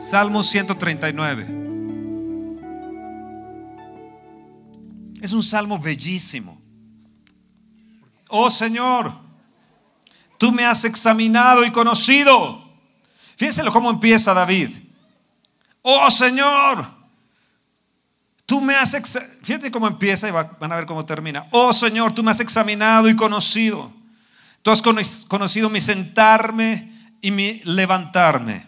Salmo 139. Es un salmo bellísimo. Oh Señor, tú me has examinado y conocido. Fíjense cómo empieza David. Oh Señor, tú me has examinado. Fíjate cómo empieza y van a ver cómo termina. Oh Señor, tú me has examinado y conocido. Tú has conocido mi sentarme y mi levantarme.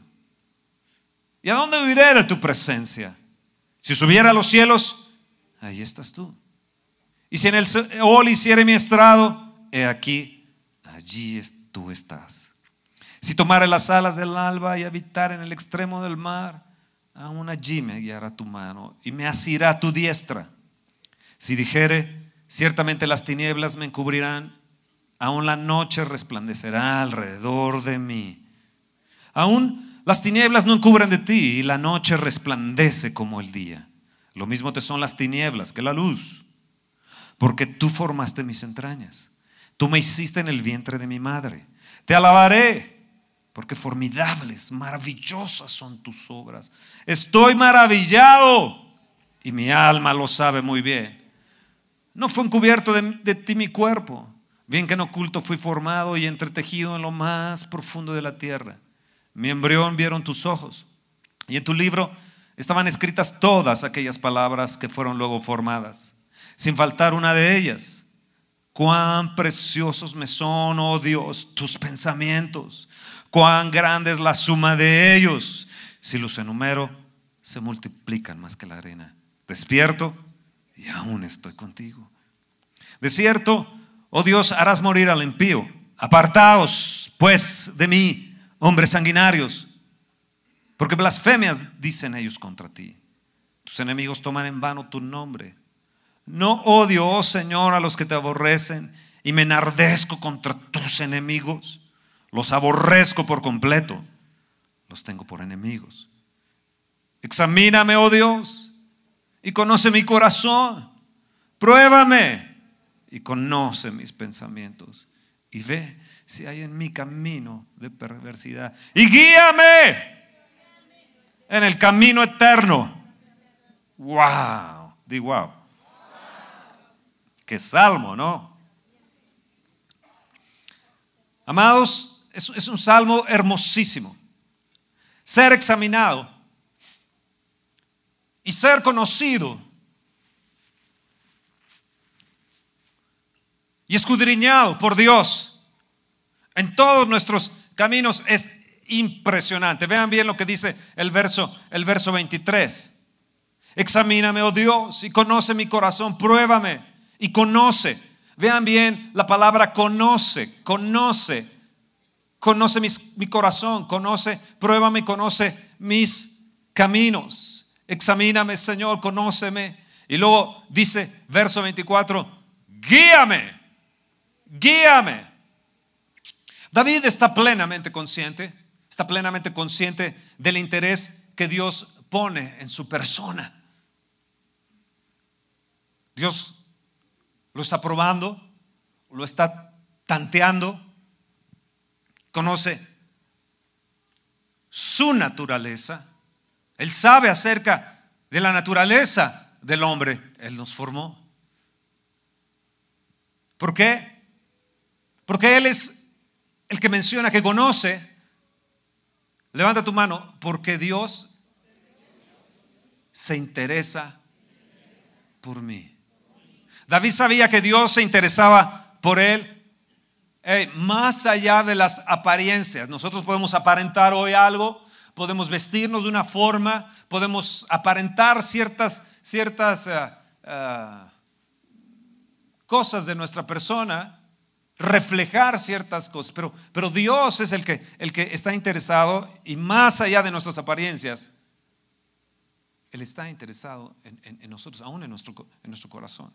¿Y a dónde iré de tu presencia? Si subiera a los cielos, ahí estás tú. Y si en el Seol hiciere mi estrado, he aquí, allí tú estás. Si tomare las alas del alba y habitar en el extremo del mar, aún allí me guiará tu mano y me asirá tu diestra. Si dijere, ciertamente las tinieblas me encubrirán, aún la noche resplandecerá alrededor de mí. Aún las tinieblas no encubren de ti y la noche resplandece como el día. Lo mismo te son las tinieblas que la luz porque tú formaste mis entrañas. Tú me hiciste en el vientre de mi madre. Te alabaré, porque formidables, maravillosas son tus obras. Estoy maravillado y mi alma lo sabe muy bien. No fue encubierto de, ti mi cuerpo, bien que en oculto fui formado y entretejido en lo más profundo de la tierra. Mi embrión vieron tus ojos y en tu libro estaban escritas todas aquellas palabras que fueron luego formadas sin faltar una de ellas. Cuán preciosos me son, oh Dios, tus pensamientos. Cuán grande es la suma de ellos. Si los enumero, se multiplican más que la arena. Despierto y aún estoy contigo. De cierto, oh Dios, harás morir al impío. Apartaos, pues, de mí, hombres sanguinarios, porque blasfemias dicen ellos contra ti. Tus enemigos toman en vano tu nombre. No odio, oh Señor, a los que te aborrecen y me enardezco contra tus enemigos. Los aborrezco por completo. Los tengo por enemigos. Examíname, oh Dios, y conoce mi corazón. Pruébame y conoce mis pensamientos. Y ve si hay en mi camino de perversidad. Y guíame en el camino eterno. Wow. Di wow. Qué salmo, ¿no? Amados, es, es un salmo hermosísimo. Ser examinado y ser conocido y escudriñado por Dios en todos nuestros caminos es impresionante. Vean bien lo que dice el verso, el verso 23. Examíname, oh Dios, y conoce mi corazón, pruébame y conoce. Vean bien la palabra conoce, conoce, conoce mi corazón, conoce, pruébame, conoce mis caminos. Examíname, Señor, conóceme. Y luego dice, verso 24, guíame, guíame. David está plenamente consciente, está plenamente consciente del interés que Dios pone en su persona. Dios lo está probando, lo está tanteando, conoce su naturaleza, él sabe acerca de la naturaleza del hombre, él nos formó. ¿Por qué? Porque él es el que menciona que conoce. Levanta tu mano, porque Dios se interesa por mí. David sabía que Dios se interesaba por él. más allá de las apariencias, nosotros podemos aparentar hoy algo, podemos vestirnos de una forma, podemos aparentar ciertas, ciertas eh, eh, cosas de nuestra persona, reflejar ciertas cosas, pero, pero Dios es el que, el que está interesado y más allá de nuestras apariencias, Él está interesado en, nosotros, aún en nuestro, en nuestro corazón.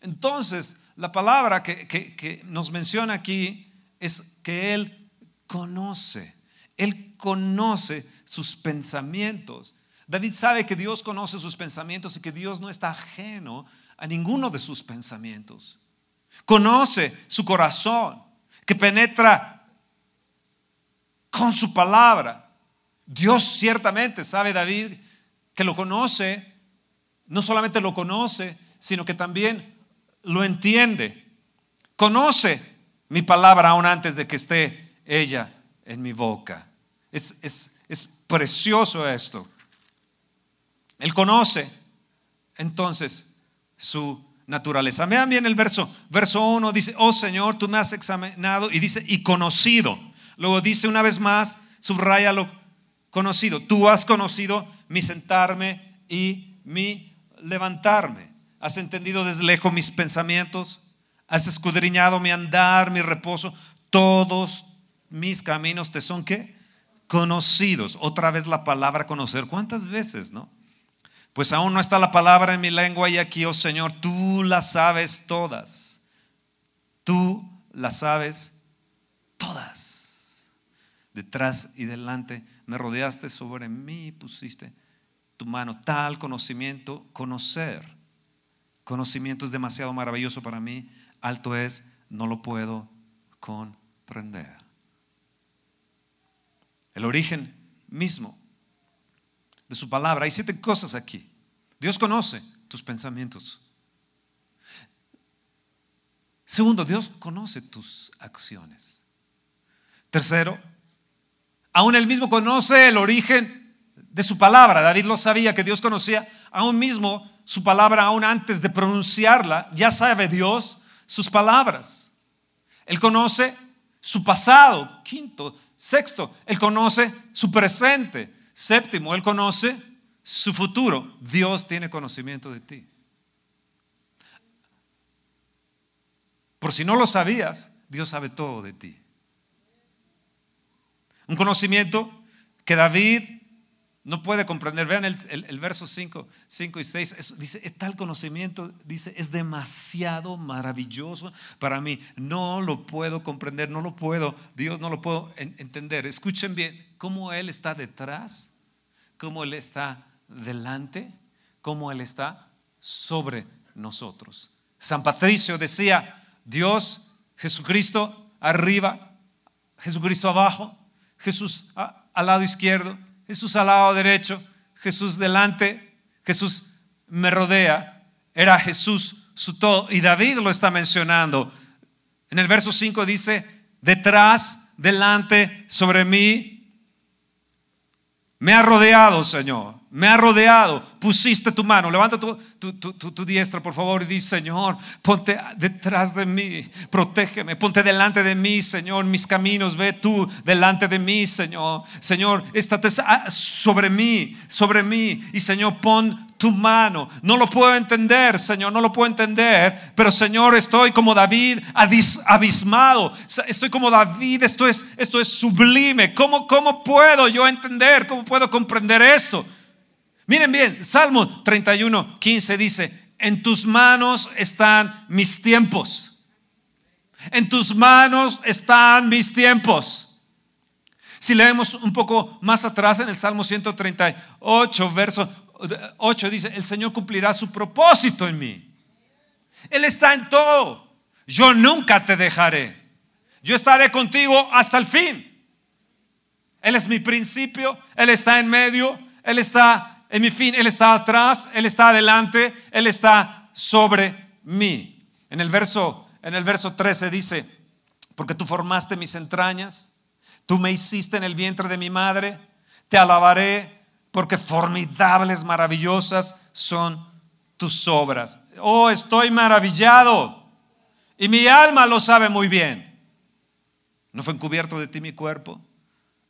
Entonces, la palabra que, que nos menciona aquí es que Él conoce. Él conoce sus pensamientos. David sabe que Dios conoce sus pensamientos y que Dios no está ajeno a ninguno de sus pensamientos. Conoce su corazón, que penetra con su palabra. Dios ciertamente sabe, David, que lo conoce, no solamente lo conoce, sino que también lo entiende. Conoce mi palabra aún antes de que esté ella en mi boca. Es, es precioso esto. Él conoce entonces su naturaleza. Vean bien el verso. Verso 1 dice, oh Señor, tú me has examinado y dice, y conocido. Luego dice una vez más, subraya lo conocido. Tú has conocido mi sentarme y mi levantarme. Has entendido desde lejos mis pensamientos. Has escudriñado mi andar, mi reposo. Todos mis caminos te son qué? Conocidos. Otra vez la palabra conocer. ¿Cuántas veces, no? Pues aún no está la palabra en mi lengua y aquí, oh Señor, tú las sabes todas. Tú las sabes todas. Detrás y delante me rodeaste sobre mí pusiste tu mano. Tal conocimiento, conocer. Conocimiento es demasiado maravilloso para mí. Alto es, no lo puedo comprender. El origen mismo de su palabra. Hay siete cosas aquí. Dios conoce tus pensamientos. Segundo, Dios conoce tus acciones. Tercero, aún él mismo conoce el origen de su palabra. David lo sabía que Dios conocía aún mismo su palabra, aún antes de pronunciarla. Ya sabe Dios sus palabras. Él conoce su pasado. Quinto, sexto, él conoce su presente. Séptimo, Él conoce su futuro. Dios tiene conocimiento de ti. Por si no lo sabías, Dios sabe todo de ti. Un conocimiento que David no puede comprender. Vean el, verso 5, 5 y 6. dice, tal conocimiento, dice, es demasiado maravilloso para mí. No lo puedo comprender, no lo puedo, Dios no lo puedo entender. Escuchen bien cómo Él está detrás cómo Él está delante, cómo Él está sobre nosotros. San Patricio decía, Dios, Jesucristo arriba, Jesucristo abajo, Jesús al lado izquierdo, Jesús al lado derecho, Jesús delante, Jesús me rodea. Era Jesús su todo. Y David lo está mencionando. En el verso 5 dice, detrás, delante, sobre mí, me ha rodeado, Señor. Me ha rodeado. Pusiste tu mano. Levanta tu, tu, diestra, por favor, y di, Señor, ponte detrás de mí. Protégeme. Ponte delante de mí, Señor. Mis caminos, ve tú delante de mí, Señor. Señor, estate sobre mí, sobre mí. Y Señor, pon tu mano. No lo puedo entender, Señor, no lo puedo entender, pero Señor, estoy como David abismado. Estoy como David, esto es, esto es sublime. ¿Cómo, ¿Cómo puedo yo entender? ¿Cómo puedo comprender esto? Miren bien, Salmo 31, 15 dice, en tus manos están mis tiempos. En tus manos están mis tiempos. Si leemos un poco más atrás en el Salmo 138, verso 8 dice, el Señor cumplirá su propósito en mí. Él está en todo. Yo nunca te dejaré. Yo estaré contigo hasta el fin. Él es mi principio, Él está en medio, Él está en mi fin, Él está atrás, Él está adelante, Él está sobre mí. En el verso, en el verso 13 dice, porque tú formaste mis entrañas, tú me hiciste en el vientre de mi madre, te alabaré porque formidables, maravillosas son tus obras. Oh, estoy maravillado. Y mi alma lo sabe muy bien. ¿No fue encubierto de ti mi cuerpo?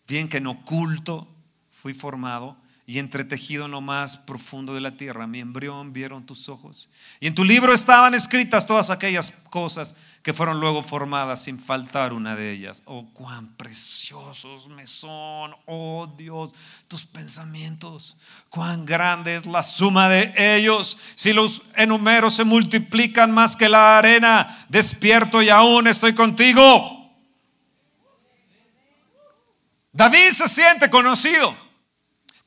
Bien que en oculto fui formado y entretejido en lo más profundo de la tierra. Mi embrión vieron tus ojos. Y en tu libro estaban escritas todas aquellas cosas que fueron luego formadas sin faltar una de ellas. Oh, cuán preciosos me son, oh Dios, tus pensamientos. Cuán grande es la suma de ellos. Si los enumeros se multiplican más que la arena, despierto y aún estoy contigo. David se siente conocido.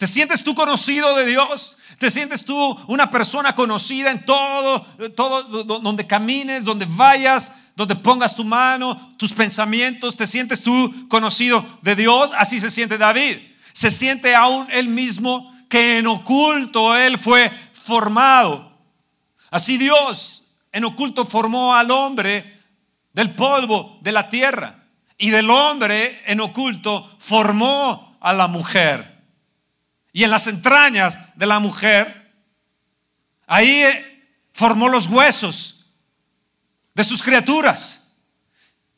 ¿Te sientes tú conocido de Dios? ¿Te sientes tú una persona conocida en todo, todo donde camines, donde vayas, donde pongas tu mano, tus pensamientos? ¿Te sientes tú conocido de Dios? Así se siente David. Se siente aún él mismo que en oculto él fue formado. Así Dios en oculto formó al hombre del polvo de la tierra y del hombre en oculto formó a la mujer y en las entrañas de la mujer, ahí eh, formó los huesos de sus criaturas.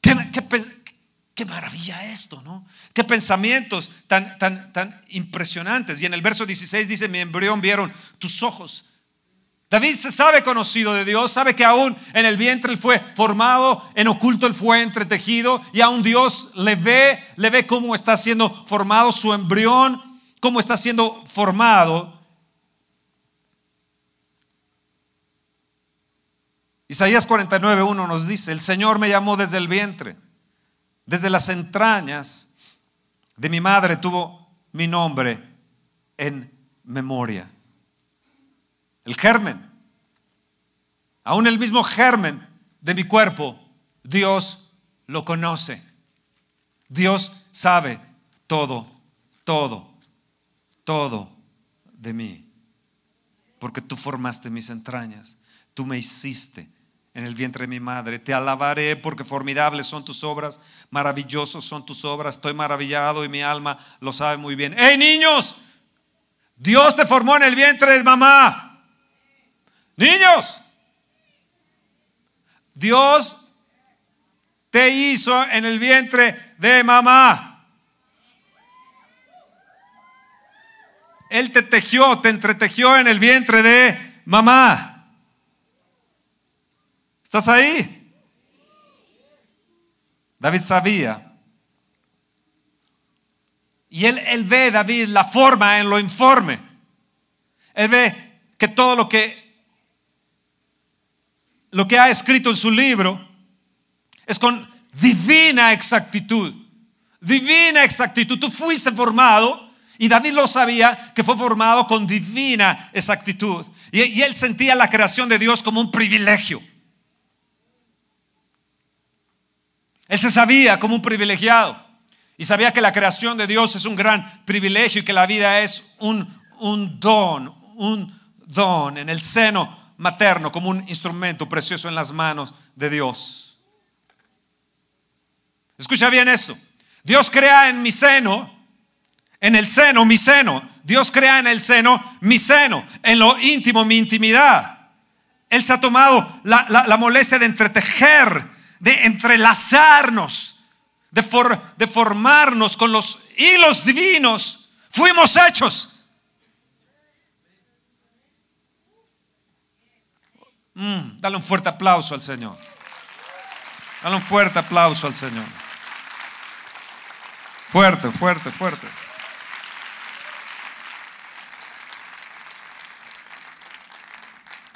Qué, maravilla esto, ¿no? Qué pensamientos tan, tan, tan impresionantes. Y en el verso 16 dice, mi embrión vieron tus ojos. David se sabe conocido de Dios, sabe que aún en el vientre él fue formado, en oculto él fue entretejido y aún Dios le ve, le ve cómo está siendo formado su embrión cómo está siendo formado. Isaías 49.1 nos dice, el Señor me llamó desde el vientre, desde las entrañas de mi madre tuvo mi nombre en memoria. El germen, aún el mismo germen de mi cuerpo, Dios lo conoce. Dios sabe todo, todo todo de mí, porque tú formaste mis entrañas, tú me hiciste en el vientre de mi madre. Te alabaré porque formidables son tus obras, maravillosos son tus obras. Estoy maravillado y mi alma lo sabe muy bien. ¡Hey niños! Dios te formó en el vientre de mamá. Niños, Dios te hizo en el vientre de mamá. Él te tejió, te entretejió en el vientre de mamá. ¿Estás ahí? David sabía. Y él, él ve, David, la forma en lo informe. Él ve que todo lo que lo que ha escrito en su libro es con divina exactitud. Divina exactitud. Tú fuiste formado y David lo sabía que fue formado con divina exactitud. Y, él sentía la creación de Dios como un privilegio. Él se sabía como un privilegiado. Y sabía que la creación de Dios es un gran privilegio y que la vida es un, un don, un don en el seno materno como un instrumento precioso en las manos de Dios. Escucha bien esto. Dios crea en mi seno en el seno, mi seno. Dios crea en el seno, mi seno. En lo íntimo, mi intimidad. Él se ha tomado la, molestia de entretejer, de entrelazarnos, de, de formarnos con los hilos divinos. Fuimos hechos. Mm, dale un fuerte aplauso al Señor. Dale un fuerte aplauso al Señor. Fuerte, fuerte, fuerte.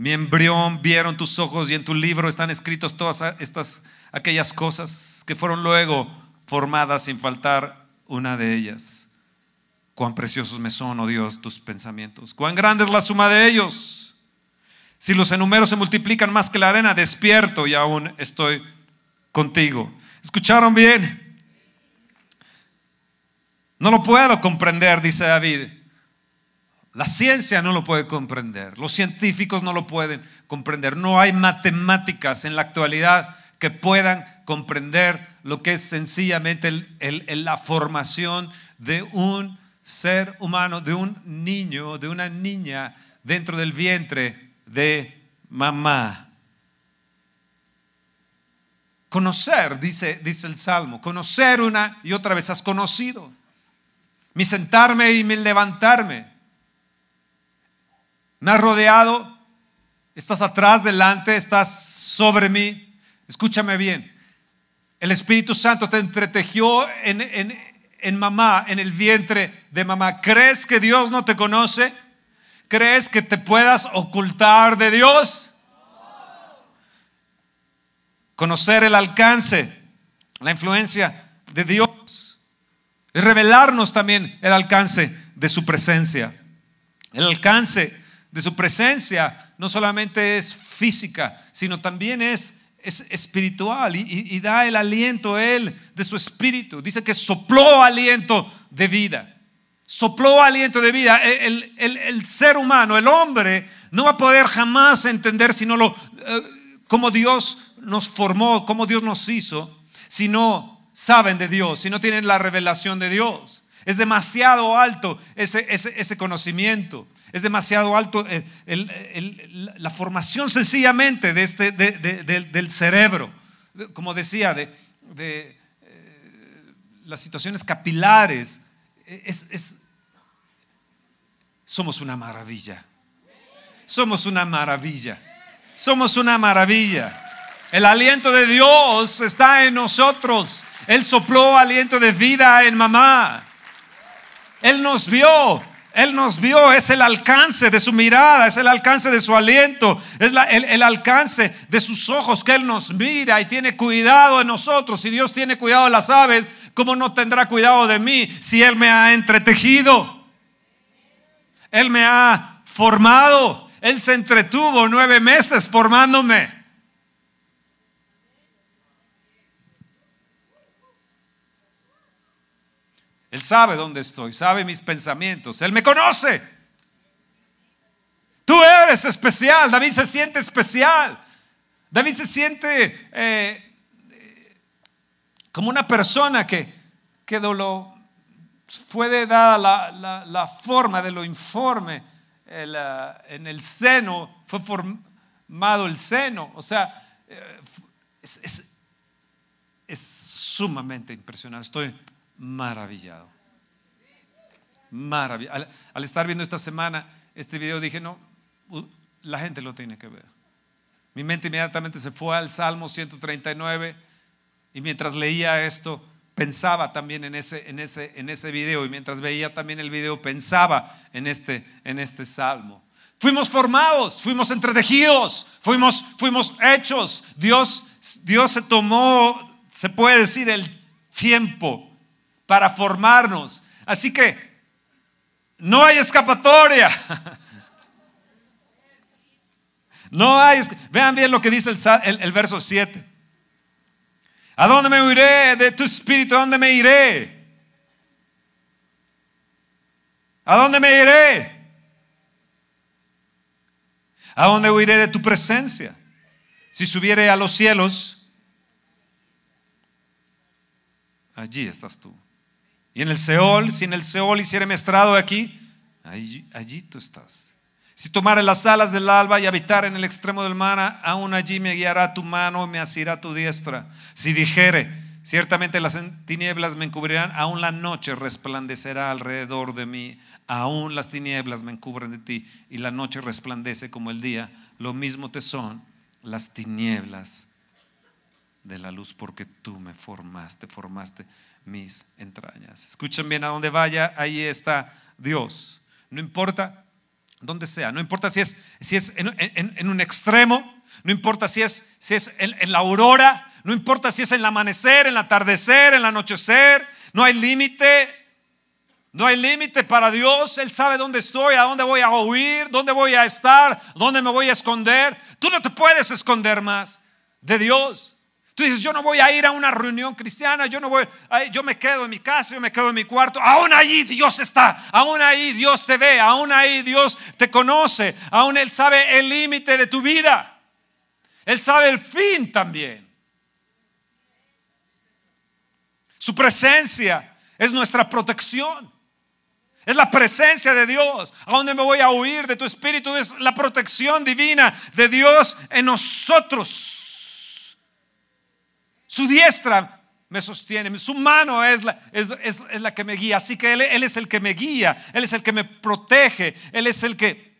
mi embrión vieron tus ojos y en tu libro están escritos todas estas aquellas cosas que fueron luego formadas sin faltar una de ellas. Cuán preciosos me son, oh Dios, tus pensamientos. Cuán grande es la suma de ellos. Si los enumeros se multiplican más que la arena, despierto y aún estoy contigo. ¿Escucharon bien? No lo puedo comprender, dice David. La ciencia no lo puede comprender, los científicos no lo pueden comprender, no hay matemáticas en la actualidad que puedan comprender lo que es sencillamente la formación de un ser humano, de un niño, de una niña dentro del vientre de mamá. Conocer, dice, dice el Salmo, conocer una y otra vez has conocido. Mi sentarme y mi levantarme. Me has rodeado, estás atrás, delante, estás sobre mí. Escúchame bien. El Espíritu Santo te entretejió en, en, mamá, en el vientre de mamá. ¿Crees que Dios no te conoce? ¿Crees que te puedas ocultar de Dios? Conocer el alcance, la influencia de Dios. Es revelarnos también el alcance de su presencia. El alcance de su presencia no solamente es física, sino también es, es espiritual y, da el aliento Él de su espíritu. Dice que sopló aliento de vida sopló aliento de vida. El, ser humano, el hombre, no va a poder jamás entender sino lo, eh, cómo Dios nos formó, cómo Dios nos hizo, si no saben de Dios, si no tienen la revelación de Dios. Es demasiado alto ese, ese, conocimiento. Es demasiado alto eh, la formación sencillamente de este, del cerebro. Como decía, de, eh, las situaciones capilares es, somos una maravilla. Somos una maravilla. Somos una maravilla. El aliento de Dios está en nosotros. Él sopló aliento de vida en mamá. Él nos vio. Él nos vio, es el alcance de su mirada, es el alcance de su aliento, es el, el, alcance de sus ojos que Él nos mira y tiene cuidado de nosotros. Si Dios tiene cuidado de las aves, ¿cómo no tendrá cuidado de mí si Él me ha entretejido? Él me ha formado. Él se entretuvo nueve meses formándome. Él sabe dónde estoy, sabe mis pensamientos. Él me conoce. Tú eres especial. David se siente especial. David se siente eh, como una persona que, que fue dada la, forma de lo informe en el seno, fue formado el seno. O sea, eh, es, sumamente impresionante. Estoy maravillado. Maravillado. Al, estar viendo esta semana este video dije, no, la gente lo tiene que ver. Mi mente inmediatamente se fue al Salmo 139 y mientras leía esto, pensaba también en ese, en ese, en ese video y mientras veía también el video pensaba en este, en este salmo. Fuimos formados, fuimos entretejidos, fuimos, fuimos hechos. Dios, Dios se tomó, se puede decir, el tiempo para formarnos. Así que no hay escapatoria. No hay, vean bien lo que dice el, verso 7. ¿A dónde me iré de tu espíritu? ¿A dónde me iré? ¿A dónde me iré? ¿A dónde huiré de tu presencia? Si subiere a los cielos, allí estás tú. Y en el Seol, si en el Seol hiciera estrado aquí, allí, allí tú estás. Si tomare las alas del alba y habitar en el extremo del mar, aún allí me guiará tu mano y me asirá tu diestra. Si dijere, ciertamente las tinieblas me encubrirán, aún la noche resplandecerá alrededor de mí, aún las tinieblas me encubren de ti y la noche resplandece como el día. Lo mismo te son las tinieblas de la luz porque tú me formaste, formaste mis entrañas. Escuchen bien a donde vaya, ahí está Dios. No importa donde sea, no importa si es, si es en, un extremo, no importa si es, si es en, la aurora, no importa si es en el amanecer, en el atardecer, en el anochecer, no hay límite, no hay límite para Dios, Él sabe dónde estoy, a dónde voy a huir, dónde voy a estar, dónde me voy a esconder. Tú no te puedes esconder más de Dios. Tú dices, yo no voy a ir a una reunión cristiana, yo no voy, yo me quedo en mi casa, yo me quedo en mi cuarto. Aún ahí Dios está, aún ahí Dios te ve, aún ahí Dios te conoce, aún Él sabe el límite de tu vida. Él sabe el fin también. Su presencia es nuestra protección. Es la presencia de Dios. ¿A dónde me voy a huir de tu espíritu? Es la protección divina de Dios en nosotros. Su diestra me sostiene, su mano es la, que me guía. Así que él, él es el que me guía, Él es el que me protege, Él es el que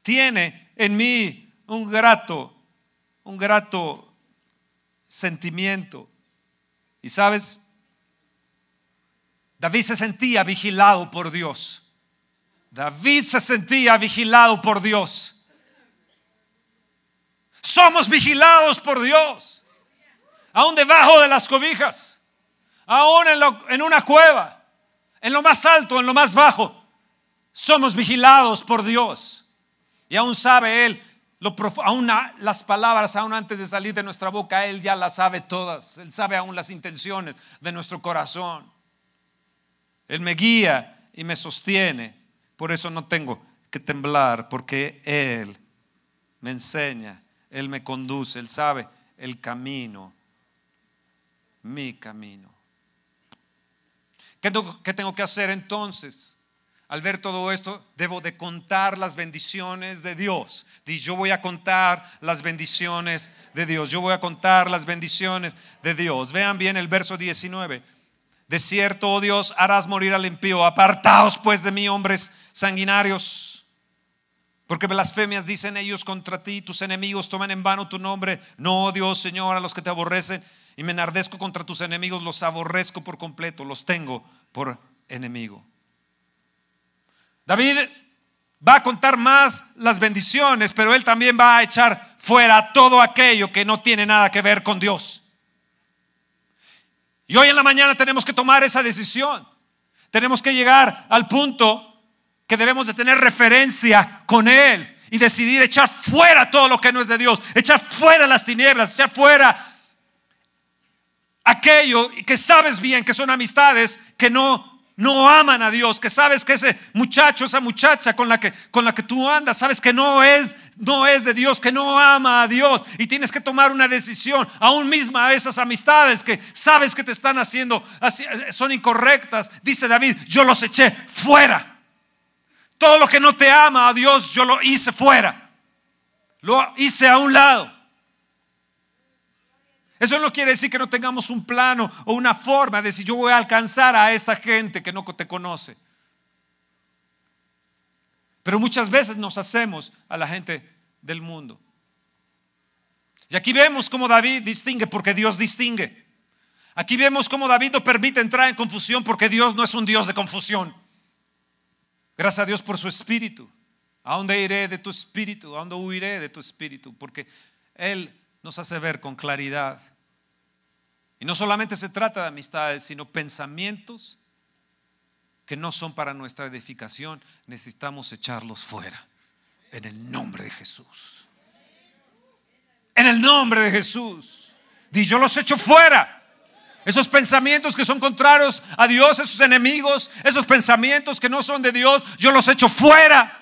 tiene en mí un grato, un grato sentimiento. Y sabes, David se sentía vigilado por Dios. David se sentía vigilado por Dios. Somos vigilados por Dios. Aún debajo de las cobijas. Aún en, una cueva. En lo más alto, en lo más bajo. Somos vigilados por Dios. Y aún sabe Él, aún las palabras, aún antes de salir de nuestra boca, Él ya las sabe todas. Él sabe aún las intenciones de nuestro corazón. Él me guía y me sostiene. Por eso no tengo que temblar, porque Él me enseña, Él me conduce, Él sabe el camino, mi camino. ¿Qué tengo, que hacer entonces? Al ver todo esto, debo de contar las bendiciones de Dios. Y yo voy a contar las bendiciones de Dios. Yo voy a contar las bendiciones de Dios. Vean bien el verso 19. De cierto, oh Dios, harás morir al impío. Apartaos pues de mí, hombres sanguinarios. Porque blasfemias dicen ellos contra ti, tus enemigos toman en vano tu nombre. No, oh Dios, Señor, a los que te aborrecen. Y me enardezco contra tus enemigos, los aborrezco por completo, los tengo por enemigo. David va a contar más las bendiciones, pero él también va a echar fuera todo aquello que no tiene nada que ver con Dios. Y hoy en la mañana tenemos que tomar esa decisión. Tenemos que llegar al punto que debemos de tener referencia con Él y decidir echar fuera todo lo que no es de Dios, echar fuera las tinieblas, echar fuera aquello que sabes bien que son amistades que no no aman a Dios, que sabes que ese muchacho, esa muchacha con la que con la que tú andas, sabes que no es no es de Dios, que no ama a Dios y tienes que tomar una decisión, aún misma a esas amistades que sabes que te están haciendo, son incorrectas. Dice David, yo los eché fuera. Todo lo que no te ama a Dios, yo lo hice fuera. Lo hice a un lado. Eso no quiere decir que no tengamos un plano o una forma de decir yo voy a alcanzar a esta gente que no te conoce. Pero muchas veces nos hacemos a la gente del mundo. Y aquí vemos cómo David distingue porque Dios distingue. Aquí vemos cómo David no permite entrar en confusión porque Dios no es un Dios de confusión. Gracias a Dios por su espíritu. ¿A dónde iré de tu espíritu? ¿A dónde huiré de tu espíritu? Porque Él nos hace ver con claridad. Y no solamente se trata de amistades, sino pensamientos que no son para nuestra edificación, necesitamos echarlos fuera. En el nombre de Jesús. En el nombre de Jesús. Y yo los echo fuera. Esos pensamientos que son contrarios a Dios, esos enemigos, esos pensamientos que no son de Dios, yo los echo fuera.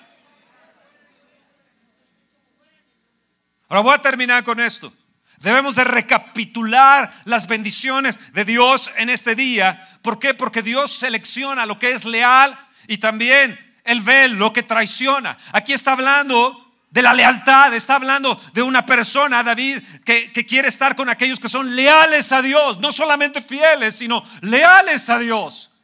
Ahora voy a terminar con esto. Debemos de recapitular las bendiciones de Dios en este día. ¿Por qué? Porque Dios selecciona lo que es leal y también Él ve lo que traiciona. Aquí está hablando de la lealtad, está hablando de una persona, David, que, que quiere estar con aquellos que son leales a Dios, no solamente fieles, sino leales a Dios.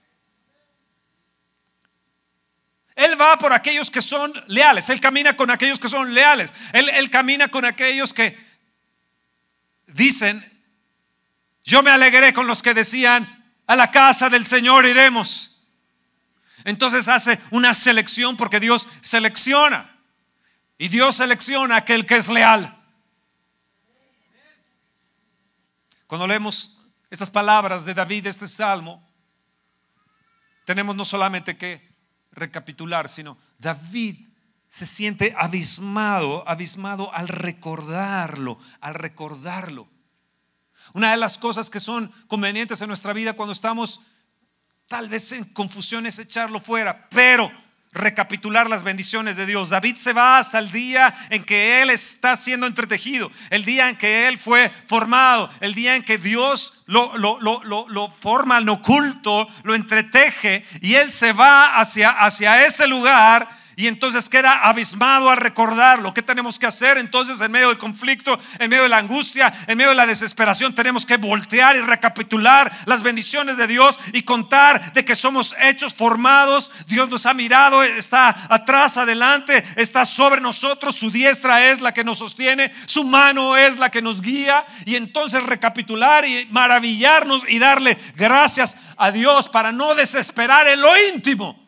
Él va por aquellos que son leales. Él camina con aquellos que son leales. Él, camina con aquellos que dicen, yo me alegré con los que decían, a la casa del Señor iremos. Entonces hace una selección porque Dios selecciona. Y Dios selecciona aquel que es leal. Cuando leemos estas palabras de David, este salmo, tenemos no solamente que recapitular, sino David se siente abismado, abismado al recordarlo, al recordarlo. Una de las cosas que son convenientes en nuestra vida cuando estamos tal vez en confusión es echarlo fuera, pero recapitular las bendiciones de Dios. David se va hasta el día en que él está siendo entretejido, el día en que él fue formado, el día en que Dios lo, lo, lo, lo forma en oculto, lo entreteje y él se va hacia, hacia ese lugar y entonces queda abismado a recordar lo que tenemos que hacer. Entonces, en medio del conflicto, en medio de la angustia, en medio de la desesperación, tenemos que voltear y recapitular las bendiciones de Dios y contar de que somos hechos formados. Dios nos ha mirado, está atrás, adelante, está sobre nosotros. Su diestra es la que nos sostiene, su mano es la que nos guía. Y entonces recapitular y maravillarnos y darle gracias a Dios para no desesperar en lo íntimo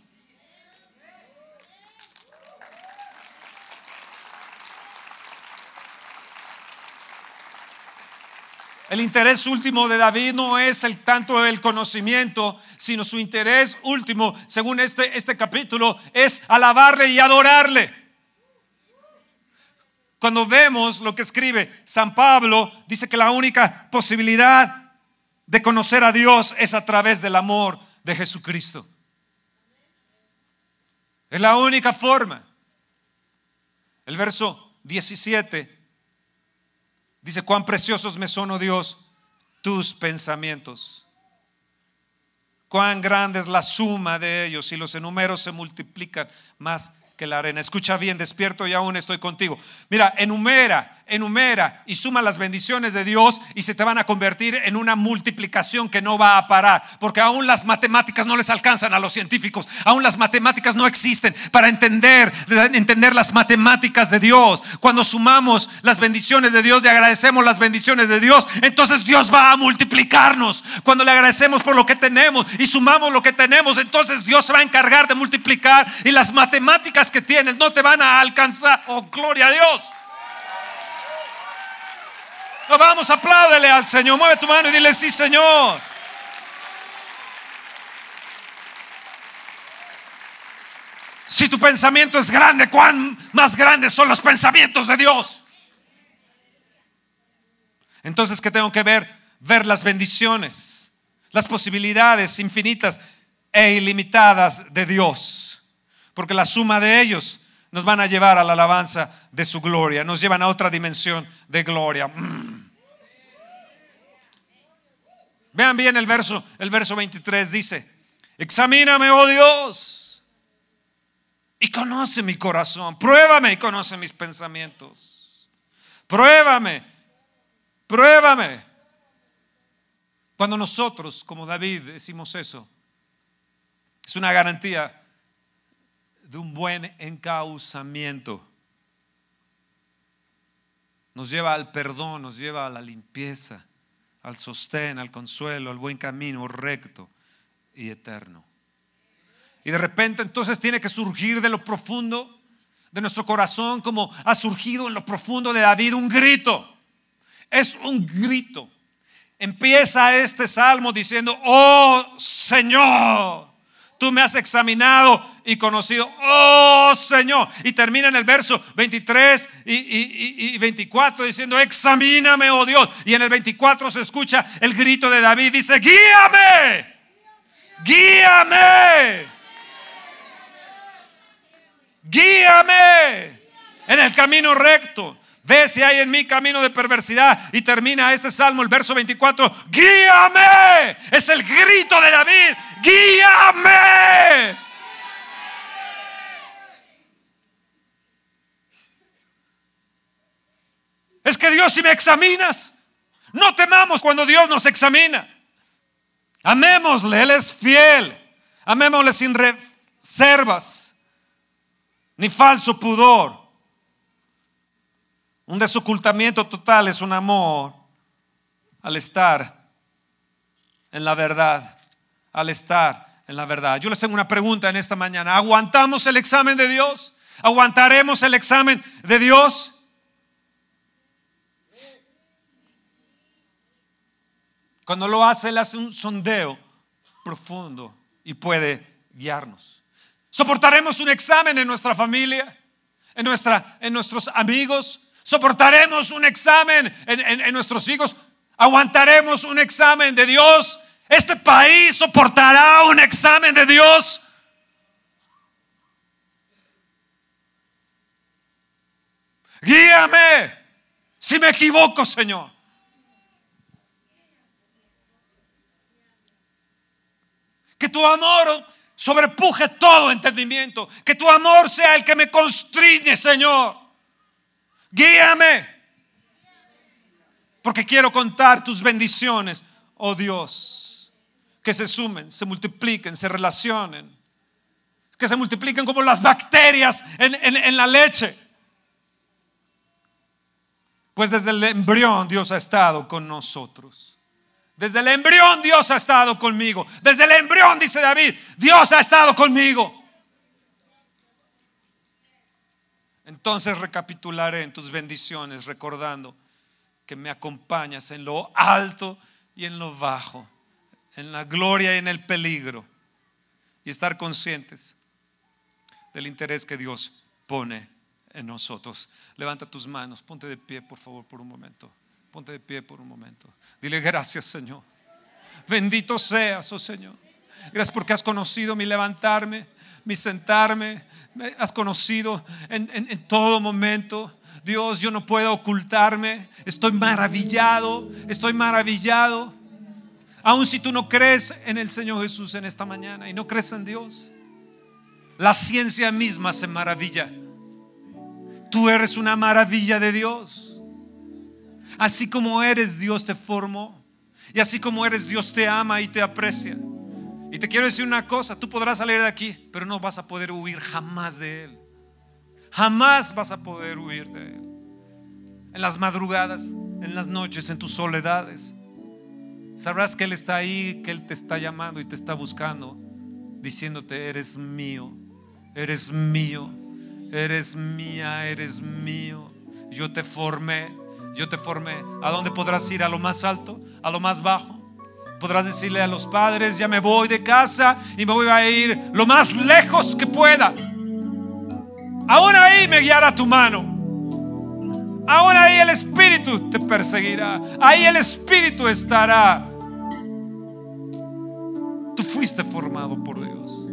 El interés último de David no es el tanto el conocimiento, sino su interés último, según este, este capítulo, es alabarle y adorarle. Cuando vemos lo que escribe San Pablo, dice que la única posibilidad de conocer a Dios es a través del amor de Jesucristo. Es la única forma. El verso 17 Dice, cuán preciosos me son, oh Dios, tus pensamientos. Cuán grande es la suma de ellos y los enumeros se multiplican más que la arena. Escucha bien, despierto y aún estoy contigo. Mira, enumera enumera y suma las bendiciones de Dios y se te van a convertir en una multiplicación que no va a parar. Porque aún las matemáticas no les alcanzan a los científicos. Aún las matemáticas no existen para entender, entender las matemáticas de Dios. Cuando sumamos las bendiciones de Dios y agradecemos las bendiciones de Dios, entonces Dios va a multiplicarnos. Cuando le agradecemos por lo que tenemos y sumamos lo que tenemos, entonces Dios se va a encargar de multiplicar y las matemáticas que tienes no te van a alcanzar. Oh, gloria a Dios. Vamos, apláudele al Señor. Mueve tu mano y dile, sí, Señor. Si tu pensamiento es grande, ¿cuán más grandes son los pensamientos de Dios? Entonces, ¿qué tengo que ver? Ver las bendiciones, las posibilidades infinitas e ilimitadas de Dios. Porque la suma de ellos nos van a llevar a la alabanza de su gloria, nos llevan a otra dimensión de gloria. Mm. Vean bien el verso, el verso 23 dice, examíname, oh Dios, y conoce mi corazón, pruébame y conoce mis pensamientos. Pruébame, pruébame. Cuando nosotros, como David, decimos eso, es una garantía de un buen encauzamiento. Nos lleva al perdón, nos lleva a la limpieza, al sostén, al consuelo, al buen camino recto y eterno. Y de repente entonces tiene que surgir de lo profundo de nuestro corazón, como ha surgido en lo profundo de David, un grito. Es un grito. Empieza este salmo diciendo, oh Señor, tú me has examinado y conocido, oh Señor. Y termina en el verso 23 y, 24 diciendo, examíname, oh Dios. Y en el 24 se escucha el grito de David, dice, guíame, guíame, guíame en el camino recto. Ve si hay en mí camino de perversidad. Y termina este salmo, el verso 24. Guíame. Es el grito de David. Guíame. Es Dios si me examinas, no temamos cuando Dios nos examina. Amémosle, Él es fiel. Amémosle sin reservas, ni falso pudor. Un desocultamiento total es un amor al estar en la verdad, al estar en la verdad. Yo les tengo una pregunta en esta mañana. ¿Aguantamos el examen de Dios? ¿Aguantaremos el examen de Dios? Cuando lo hace, Él hace un sondeo profundo y puede guiarnos. Soportaremos un examen en nuestra familia, en, nuestra, en nuestros amigos. Soportaremos un examen en, en nuestros hijos. Aguantaremos un examen de Dios. Este país soportará un examen de Dios. Guíame si me equivoco, Señor. Que tu amor sobrepuje todo entendimiento. Que tu amor sea el que me constriñe, Señor. Guíame. Porque quiero contar tus bendiciones, oh Dios. Que se sumen, se multipliquen, se relacionen. Que se multipliquen como las bacterias en, la leche. Pues desde el embrión Dios ha estado con nosotros. Desde el embrión Dios ha estado conmigo. Desde el embrión, dice David, Dios ha estado conmigo. Entonces recapitularé en tus bendiciones recordando que me acompañas en lo alto y en lo bajo, en la gloria y en el peligro. Y estar conscientes del interés que Dios pone en nosotros. Levanta tus manos, ponte de pie por favor por un momento. Ponte de pie por un momento. Dile gracias, Señor. Bendito seas, oh Señor. Gracias porque has conocido mi levantarme, mi sentarme. Me has conocido en, en todo momento. Dios, yo no puedo ocultarme. Estoy maravillado. Estoy maravillado. Aun si tú no crees en el Señor Jesús en esta mañana y no crees en Dios, la ciencia misma se maravilla. Tú eres una maravilla de Dios. Así como eres, Dios te formó. Y así como eres, Dios te ama y te aprecia. Y te quiero decir una cosa, tú podrás salir de aquí, pero no vas a poder huir jamás de Él. Jamás vas a poder huir de Él. En las madrugadas, en las noches, en tus soledades, sabrás que Él está ahí, que Él te está llamando y te está buscando, diciéndote, eres mío, eres mío, eres mía, eres mío. Yo te formé yo te formé. ¿A dónde podrás ir? ¿A lo más alto? ¿A lo más bajo? Podrás decirle a los padres, ya me voy de casa y me voy a ir lo más lejos que pueda. Aún ahí me guiará tu mano. Aún ahí el Espíritu te perseguirá. Ahí el Espíritu estará. Tú fuiste formado por Dios.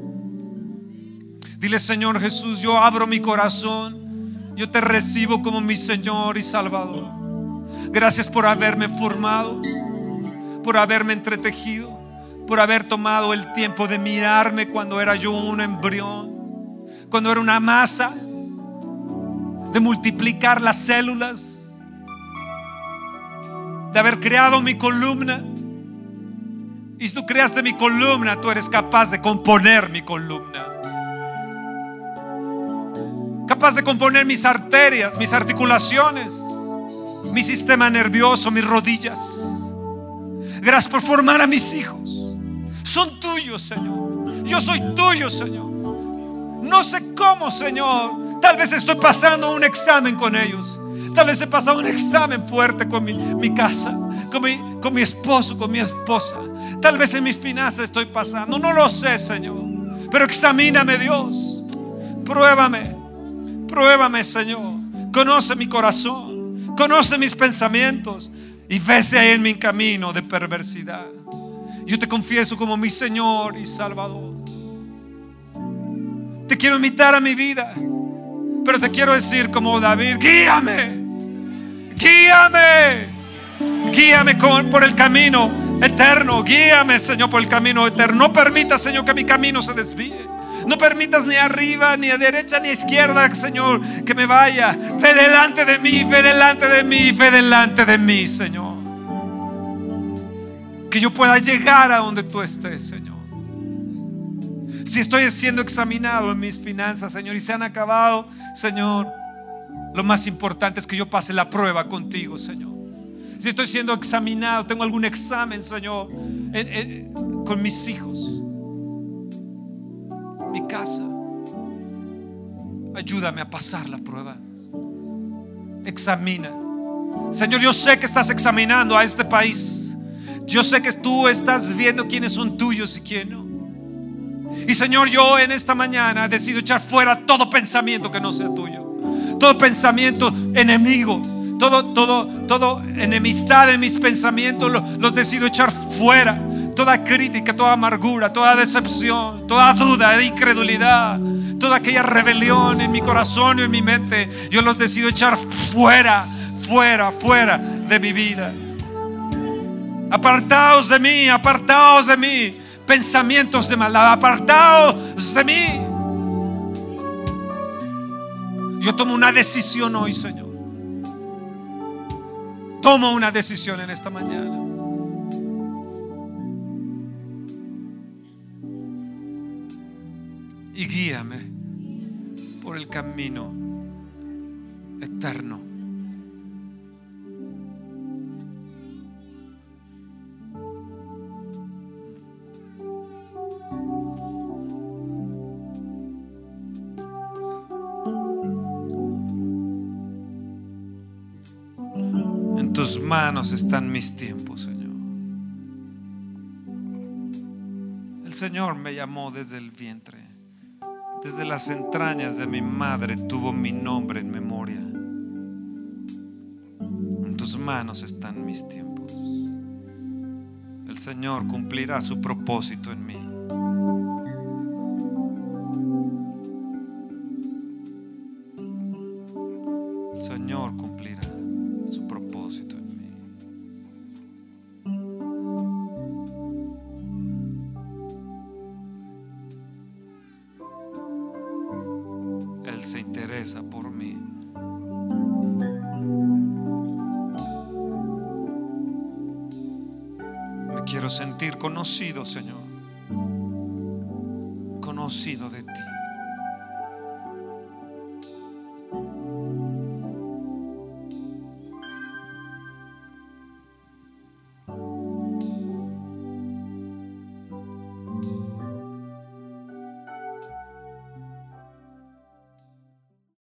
Dile, Señor Jesús, yo abro mi corazón. Yo te recibo como mi Señor y Salvador. Gracias por haberme formado, por haberme entretejido, por haber tomado el tiempo de mirarme cuando era yo un embrión, cuando era una masa, de multiplicar las células, de haber creado mi columna. Y si tú creaste mi columna, tú eres capaz de componer mi columna. Capaz de componer mis arterias, mis articulaciones mi sistema nervioso, mis rodillas. Gracias por formar a mis hijos. Son tuyos, Señor. Yo soy tuyo, Señor. No sé cómo, Señor. Tal vez estoy pasando un examen con ellos. Tal vez he pasado un examen fuerte con mi, casa, con mi, con mi esposo, con mi esposa. Tal vez en mis finanzas estoy pasando. No lo sé, Señor. Pero examíname, Dios. Pruébame. Pruébame, Señor. Conoce mi corazón conoce mis pensamientos y vese ahí en mi camino de perversidad. Yo te confieso como mi Señor y Salvador. Te quiero invitar a mi vida, pero te quiero decir como David, guíame, guíame, guíame por el camino eterno, guíame Señor por el camino eterno. No permita Señor que mi camino se desvíe. No permitas ni arriba, ni a derecha, ni a izquierda, Señor, que me vaya. Fe delante de mí, fe delante de mí, fe delante de mí, Señor. Que yo pueda llegar a donde tú estés, Señor. Si estoy siendo examinado en mis finanzas, Señor, y se han acabado, Señor, lo más importante es que yo pase la prueba contigo, Señor. Si estoy siendo examinado, tengo algún examen, Señor, con mis hijos mi casa. Ayúdame a pasar la prueba. Examina. Señor, yo sé que estás examinando a este país. Yo sé que tú estás viendo quiénes son tuyos y quién no. Y Señor, yo en esta mañana decido echar fuera todo pensamiento que no sea tuyo. Todo pensamiento enemigo. todo, todo, todo enemistad en mis pensamientos los decido echar fuera. Toda crítica, toda amargura, toda decepción, toda duda, incredulidad, toda aquella rebelión en mi corazón y en mi mente, yo los decido echar fuera, fuera, fuera de mi vida. Apartaos de mí, apartaos de mí, pensamientos de maldad, apartaos de mí. Yo tomo una decisión hoy, Señor. Tomo una decisión en esta mañana. Y guíame por el camino eterno. manos están mis tiempos, Señor. El Señor me llamó desde el vientre, desde las entrañas de mi madre tuvo mi nombre en memoria. En tus manos están mis tiempos. El Señor cumplirá su propósito en mí.